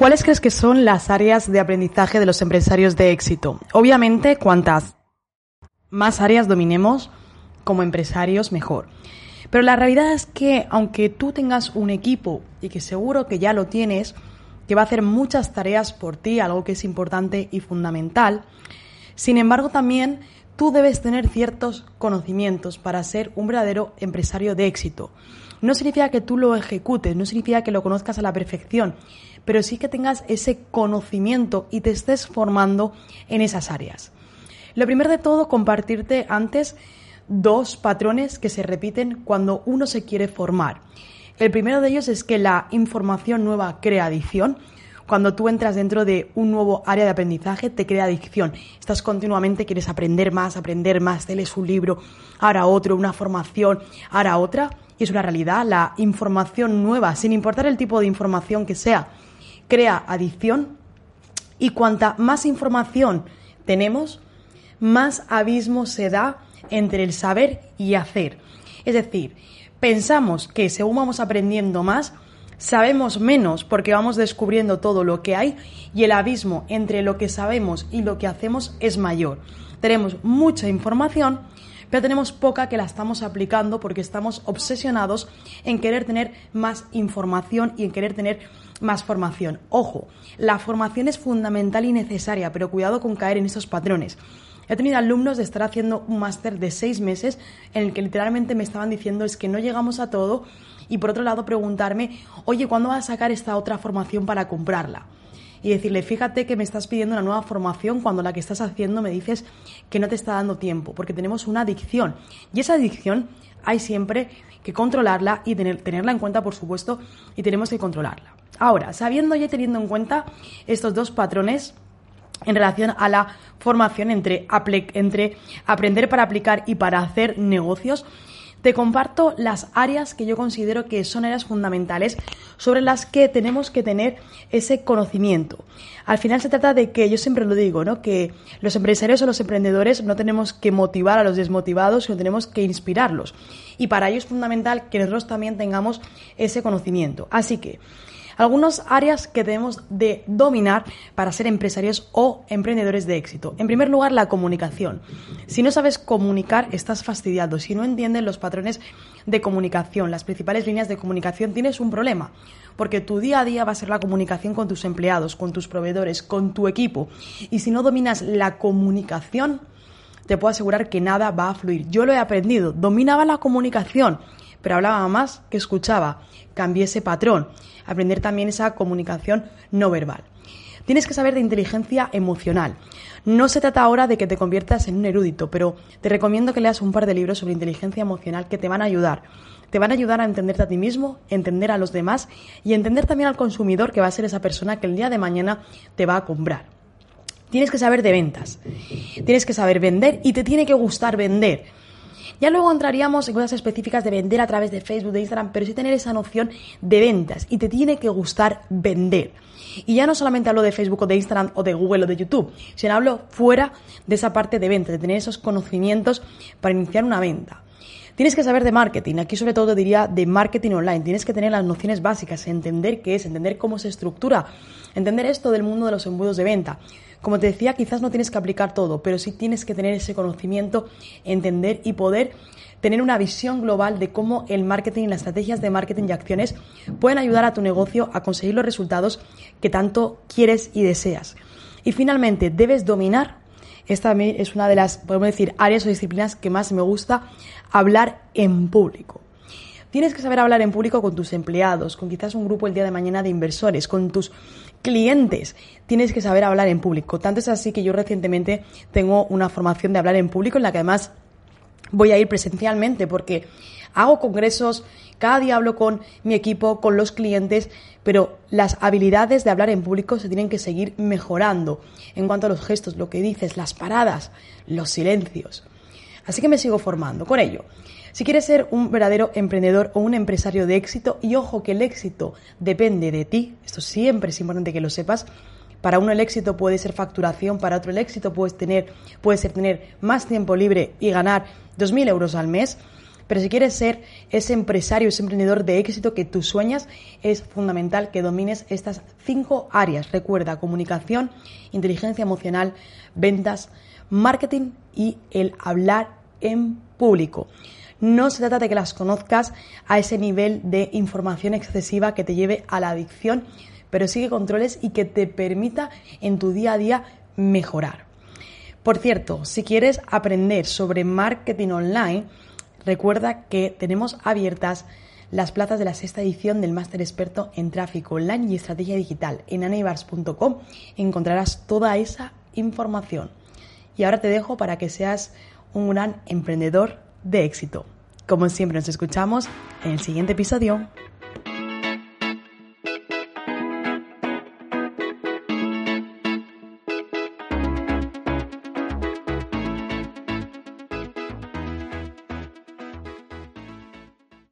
¿Cuáles crees que son las áreas de aprendizaje de los empresarios de éxito? Obviamente, cuantas más áreas dominemos como empresarios, mejor. Pero la realidad es que aunque tú tengas un equipo y que seguro que ya lo tienes, que va a hacer muchas tareas por ti, algo que es importante y fundamental, sin embargo también tú debes tener ciertos conocimientos para ser un verdadero empresario de éxito. No significa que tú lo ejecutes, no significa que lo conozcas a la perfección, pero sí que tengas ese conocimiento y te estés formando en esas áreas. Lo primero de todo, compartirte antes dos patrones que se repiten cuando uno se quiere formar. El primero de ellos es que la información nueva crea adicción. Cuando tú entras dentro de un nuevo área de aprendizaje, te crea adicción. Estás continuamente, quieres aprender más, aprender más, te un libro, ahora otro, una formación, ahora otra. Y es una realidad, la información nueva, sin importar el tipo de información que sea, crea adicción y cuanta más información tenemos, más abismo se da entre el saber y hacer. Es decir, pensamos que según vamos aprendiendo más, sabemos menos porque vamos descubriendo todo lo que hay y el abismo entre lo que sabemos y lo que hacemos es mayor. Tenemos mucha información, pero tenemos poca que la estamos aplicando porque estamos obsesionados en querer tener más información y en querer tener más formación. Ojo, la formación es fundamental y necesaria, pero cuidado con caer en esos patrones. He tenido alumnos de estar haciendo un máster de seis meses en el que literalmente me estaban diciendo es que no llegamos a todo y por otro lado preguntarme, oye, ¿cuándo vas a sacar esta otra formación para comprarla? y decirle, fíjate que me estás pidiendo una nueva formación cuando la que estás haciendo me dices que no te está dando tiempo, porque tenemos una adicción. Y esa adicción hay siempre que controlarla y tener, tenerla en cuenta, por supuesto, y tenemos que controlarla. Ahora, sabiendo y teniendo en cuenta estos dos patrones en relación a la formación entre, aprender para aplicar y para hacer negocios, te comparto las áreas que yo considero que son áreas fundamentales sobre las que tenemos que tener ese conocimiento. Al final se trata de que, yo siempre lo digo, ¿no? que los empresarios o los emprendedores no tenemos que motivar a los desmotivados, sino tenemos que inspirarlos. Y para ello es fundamental que nosotros también tengamos ese conocimiento. Así que, algunas áreas que debemos de dominar para ser empresarios o emprendedores de éxito. En primer lugar, la comunicación. Si no sabes comunicar, estás fastidiado. Si no entiendes los patrones de comunicación, las principales líneas de comunicación, tienes un problema. Porque tu día a día va a ser la comunicación con tus empleados, con tus proveedores, con tu equipo. Y si no dominas la comunicación, te puedo asegurar que nada va a fluir. Yo lo he aprendido, dominaba la comunicación, pero hablaba más que escuchaba. Cambié ese patrón aprender también esa comunicación no verbal. Tienes que saber de inteligencia emocional. No se trata ahora de que te conviertas en un erudito, pero te recomiendo que leas un par de libros sobre inteligencia emocional que te van a ayudar. Te van a ayudar a entenderte a ti mismo, entender a los demás y entender también al consumidor que va a ser esa persona que el día de mañana te va a comprar. Tienes que saber de ventas. Tienes que saber vender y te tiene que gustar vender. Ya luego entraríamos en cosas específicas de vender a través de Facebook, de Instagram, pero sí tener esa noción de ventas y te tiene que gustar vender. Y ya no solamente hablo de Facebook o de Instagram o de Google o de YouTube, sino hablo fuera de esa parte de venta, de tener esos conocimientos para iniciar una venta. Tienes que saber de marketing, aquí sobre todo diría de marketing online, tienes que tener las nociones básicas, entender qué es, entender cómo se estructura, entender esto del mundo de los embudos de venta. Como te decía, quizás no tienes que aplicar todo, pero sí tienes que tener ese conocimiento, entender y poder tener una visión global de cómo el marketing y las estrategias de marketing y acciones pueden ayudar a tu negocio a conseguir los resultados que tanto quieres y deseas. Y finalmente, debes dominar, esta es una de las, podemos decir, áreas o disciplinas que más me gusta, hablar en público. Tienes que saber hablar en público con tus empleados, con quizás un grupo el día de mañana de inversores, con tus clientes. Tienes que saber hablar en público. Tanto es así que yo recientemente tengo una formación de hablar en público en la que además voy a ir presencialmente porque hago congresos, cada día hablo con mi equipo, con los clientes, pero las habilidades de hablar en público se tienen que seguir mejorando en cuanto a los gestos, lo que dices, las paradas, los silencios. Así que me sigo formando con ello. Si quieres ser un verdadero emprendedor o un empresario de éxito, y ojo que el éxito depende de ti, esto siempre es importante que lo sepas, para uno el éxito puede ser facturación, para otro el éxito puede, tener, puede ser tener más tiempo libre y ganar 2.000 euros al mes. Pero si quieres ser ese empresario, ese emprendedor de éxito que tú sueñas, es fundamental que domines estas cinco áreas. Recuerda, comunicación, inteligencia emocional, ventas, marketing y el hablar en público. No se trata de que las conozcas a ese nivel de información excesiva que te lleve a la adicción, pero sí que controles y que te permita en tu día a día mejorar. Por cierto, si quieres aprender sobre marketing online, recuerda que tenemos abiertas las plazas de la sexta edición del máster experto en tráfico online y estrategia digital. En aneibars.com encontrarás toda esa información. Y ahora te dejo para que seas un gran emprendedor de éxito. Como siempre nos escuchamos en el siguiente episodio.